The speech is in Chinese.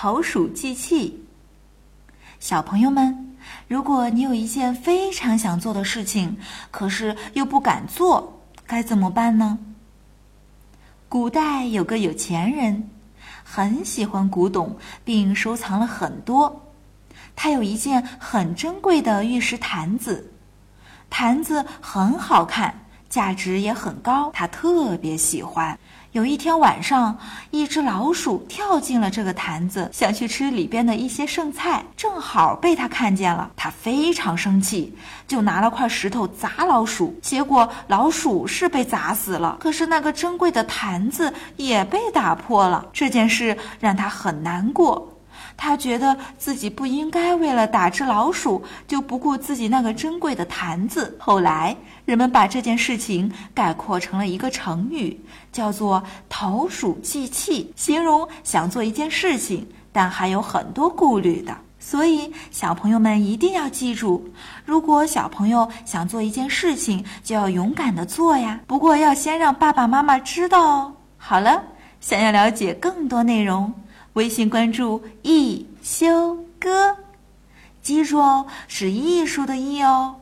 投鼠忌器。小朋友们，如果你有一件非常想做的事情，可是又不敢做，该怎么办呢？古代有个有钱人，很喜欢古董，并收藏了很多。他有一件很珍贵的玉石坛子，坛子很好看，价值也很高，他特别喜欢。有一天晚上，一只老鼠跳进了这个坛子，想去吃里边的一些剩菜，正好被他看见了。他非常生气，就拿了块石头砸老鼠。结果老鼠是被砸死了，可是那个珍贵的坛子也被打破了。这件事让他很难过。他觉得自己不应该为了打只老鼠就不顾自己那个珍贵的坛子。后来，人们把这件事情概括成了一个成语，叫做“投鼠忌器”，形容想做一件事情，但还有很多顾虑的。所以，小朋友们一定要记住：如果小朋友想做一件事情，就要勇敢的做呀。不过，要先让爸爸妈妈知道哦。好了，想要了解更多内容。微信关注“一休哥”，记住哦，是艺术的“艺”哦。